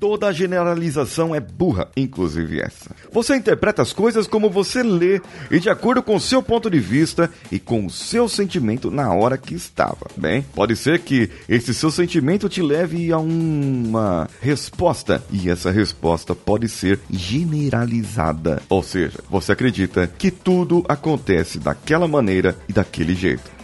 Toda generalização é burra, inclusive essa. Você interpreta as coisas como você lê e de acordo com o seu ponto de vista e com o seu sentimento na hora que estava. Bem, pode ser que esse seu sentimento te leve a uma resposta e essa resposta pode ser generalizada. Ou seja, você acredita que tudo acontece daquela maneira e daquele jeito.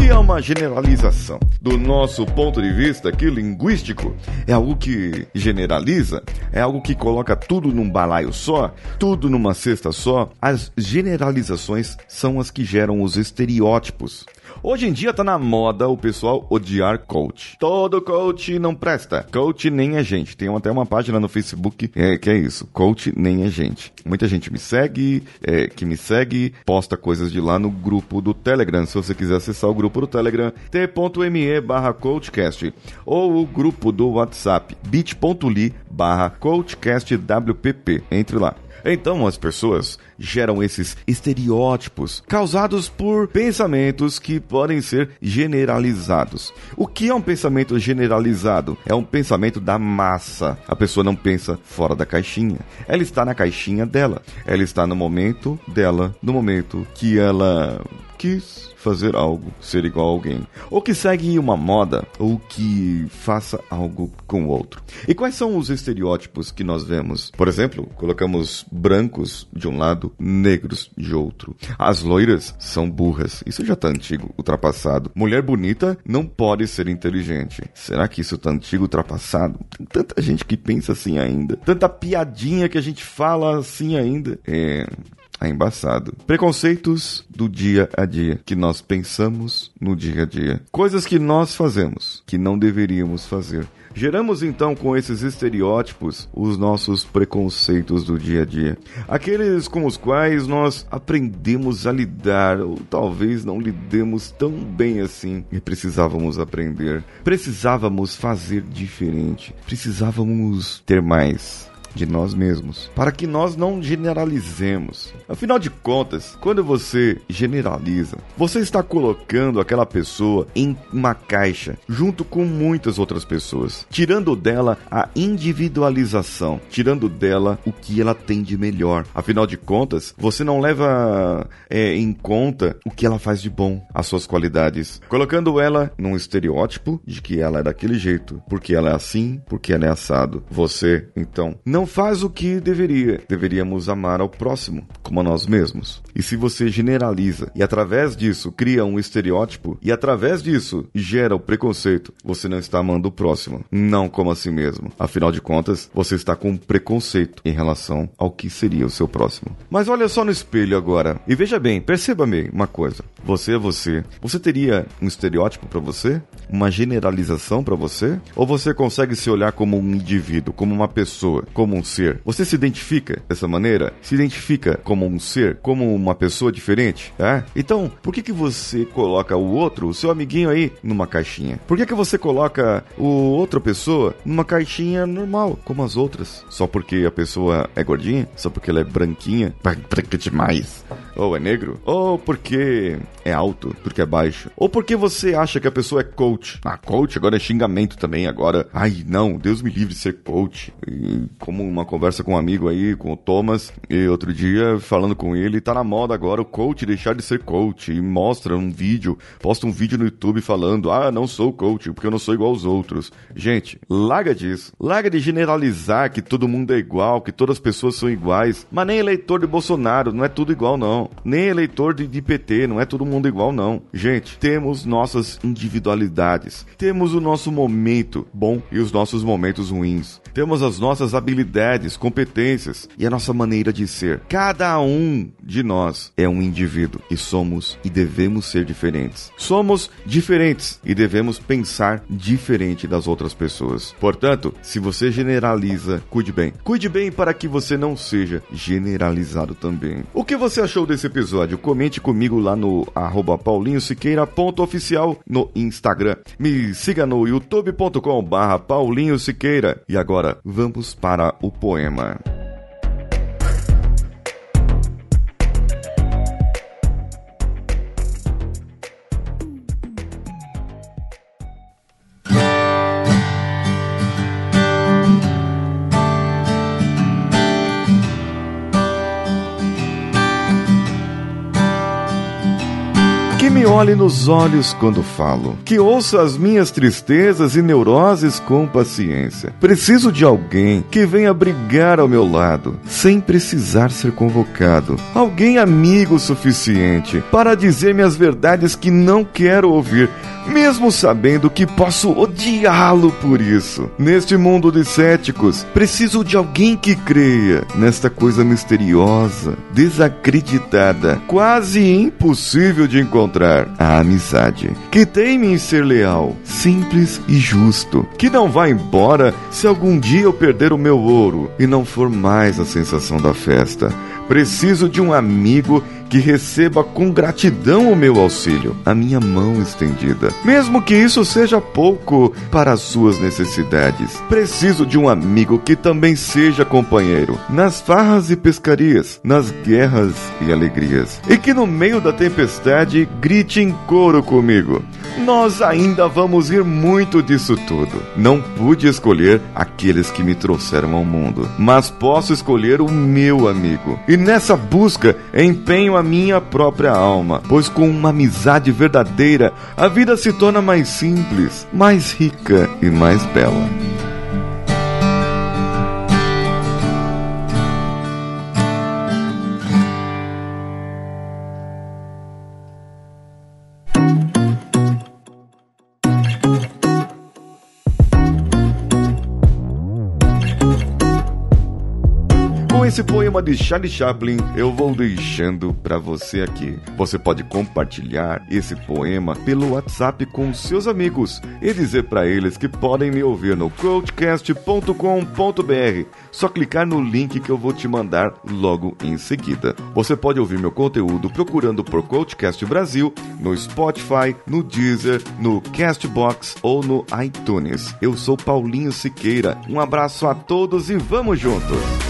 Que é uma generalização? Do nosso ponto de vista aqui linguístico, é algo que generaliza, é algo que coloca tudo num balaio só, tudo numa cesta só. As generalizações são as que geram os estereótipos. Hoje em dia tá na moda o pessoal odiar coach. Todo coach não presta. Coach nem é gente. Tem até uma página no Facebook é, que é isso. Coach nem é gente. Muita gente me segue, é, que me segue, posta coisas de lá no grupo do Telegram. Se você quiser acessar o grupo do Telegram, t.me barra coachcast. Ou o grupo do WhatsApp, bit.ly barra coachcastwpp. Entre lá. Então as pessoas geram esses estereótipos causados por pensamentos que podem ser generalizados. O que é um pensamento generalizado? É um pensamento da massa. A pessoa não pensa fora da caixinha. Ela está na caixinha dela. Ela está no momento dela, no momento que ela quis fazer algo, ser igual a alguém, ou que segue uma moda, ou que faça algo com outro. E quais são os estereótipos que nós vemos? Por exemplo, colocamos brancos de um lado, negros de outro. As loiras são burras. Isso já tá antigo, ultrapassado. Mulher bonita não pode ser inteligente. Será que isso tá antigo, ultrapassado? Tem tanta gente que pensa assim ainda. Tanta piadinha que a gente fala assim ainda. É, é embaçado. Preconceitos do dia a dia, que nós pensamos no dia a dia. Coisas que nós fazemos, que não deveríamos fazer. Geramos então com esses estereótipos os nossos preconceitos do dia a dia. Aqueles com os quais nós aprendemos a lidar, ou talvez não lidemos tão bem assim e precisávamos aprender. Precisávamos fazer diferente. Precisávamos ter mais de nós mesmos, para que nós não generalizemos. Afinal de contas, quando você generaliza, você está colocando aquela pessoa em uma caixa junto com muitas outras pessoas, tirando dela a individualização, tirando dela o que ela tem de melhor. Afinal de contas, você não leva é, em conta o que ela faz de bom, as suas qualidades, colocando ela num estereótipo de que ela é daquele jeito, porque ela é assim, porque ela é assado. Você, então, não não faz o que deveria. Deveríamos amar ao próximo, como a nós mesmos. E se você generaliza e através disso cria um estereótipo e através disso gera o preconceito, você não está amando o próximo, não como a si mesmo. Afinal de contas, você está com preconceito em relação ao que seria o seu próximo. Mas olha só no espelho agora e veja bem, perceba-me uma coisa. Você é você. Você teria um estereótipo para você? Uma generalização para você? Ou você consegue se olhar como um indivíduo, como uma pessoa, como um ser? Você se identifica dessa maneira? Se identifica como um ser, como uma pessoa diferente? É? Então, por que, que você coloca o outro, o seu amiguinho aí, numa caixinha? Por que, que você coloca o outra pessoa numa caixinha normal, como as outras? Só porque a pessoa é gordinha? Só porque ela é branquinha? Branca demais. Ou é negro? Ou porque é alto, porque é baixo? Ou porque você acha que a pessoa é coach? Ah, coach agora é xingamento também, agora. Ai, não, Deus me livre de ser coach. E como uma conversa com um amigo aí, com o Thomas, e outro dia, falando com ele, tá na moda agora o coach deixar de ser coach. E mostra um vídeo, posta um vídeo no YouTube falando: Ah, não sou coach, porque eu não sou igual aos outros. Gente, larga disso. Larga de generalizar que todo mundo é igual, que todas as pessoas são iguais. Mas nem eleitor de Bolsonaro, não é tudo igual, não. Não. Nem eleitor de, de PT, não é todo mundo igual, não. Gente, temos nossas individualidades. Temos o nosso momento bom e os nossos momentos ruins. Temos as nossas habilidades, competências e a nossa maneira de ser. Cada um de nós é um indivíduo e somos e devemos ser diferentes. Somos diferentes e devemos pensar diferente das outras pessoas. Portanto, se você generaliza, cuide bem. Cuide bem para que você não seja generalizado também. O que você achou desse episódio? Comente comigo lá no arroba no Instagram. Me siga no youtube.com barra. E agora, vamos para o poema. Olhe nos olhos quando falo, que ouça as minhas tristezas e neuroses com paciência. Preciso de alguém que venha brigar ao meu lado, sem precisar ser convocado. Alguém amigo o suficiente para dizer-me as verdades que não quero ouvir, mesmo sabendo que posso odiá-lo por isso. Neste mundo de céticos, preciso de alguém que creia nesta coisa misteriosa, desacreditada, quase impossível de encontrar a amizade, que teme em ser leal, simples e justo, que não vá embora se algum dia eu perder o meu ouro e não for mais a sensação da festa. Preciso de um amigo que receba com gratidão o meu auxílio, a minha mão estendida, mesmo que isso seja pouco para as suas necessidades. Preciso de um amigo que também seja companheiro nas farras e pescarias, nas guerras e alegrias, e que no meio da tempestade grite em coro comigo. Nós ainda vamos rir muito disso tudo. Não pude escolher aqueles que me trouxeram ao mundo, mas posso escolher o meu amigo. E nessa busca empenho a minha própria alma, pois com uma amizade verdadeira a vida se torna mais simples, mais rica e mais bela. Esse poema de Charlie Chaplin, eu vou deixando para você aqui. Você pode compartilhar esse poema pelo WhatsApp com seus amigos e dizer para eles que podem me ouvir no coachcast.com.br. Só clicar no link que eu vou te mandar logo em seguida. Você pode ouvir meu conteúdo procurando por Coachcast Brasil no Spotify, no Deezer, no Castbox ou no iTunes. Eu sou Paulinho Siqueira. Um abraço a todos e vamos juntos!